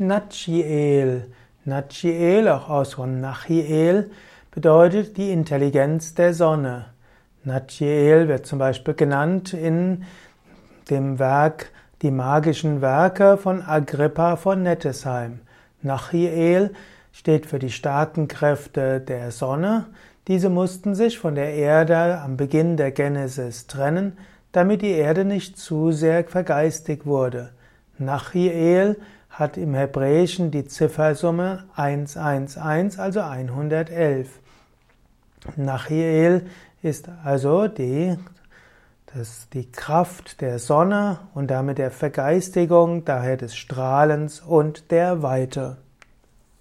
Nachiel. Nachiel, auch aus von Nachiel, bedeutet die Intelligenz der Sonne. Nachiel wird zum Beispiel genannt in dem Werk Die magischen Werke von Agrippa von Nettesheim. Nachiel steht für die starken Kräfte der Sonne. Diese mussten sich von der Erde am Beginn der Genesis trennen, damit die Erde nicht zu sehr vergeistigt wurde. Nachiel hat im Hebräischen die Ziffersumme 111, also 111. Nachiel ist also die, das, die Kraft der Sonne und damit der Vergeistigung, daher des Strahlens und der Weite.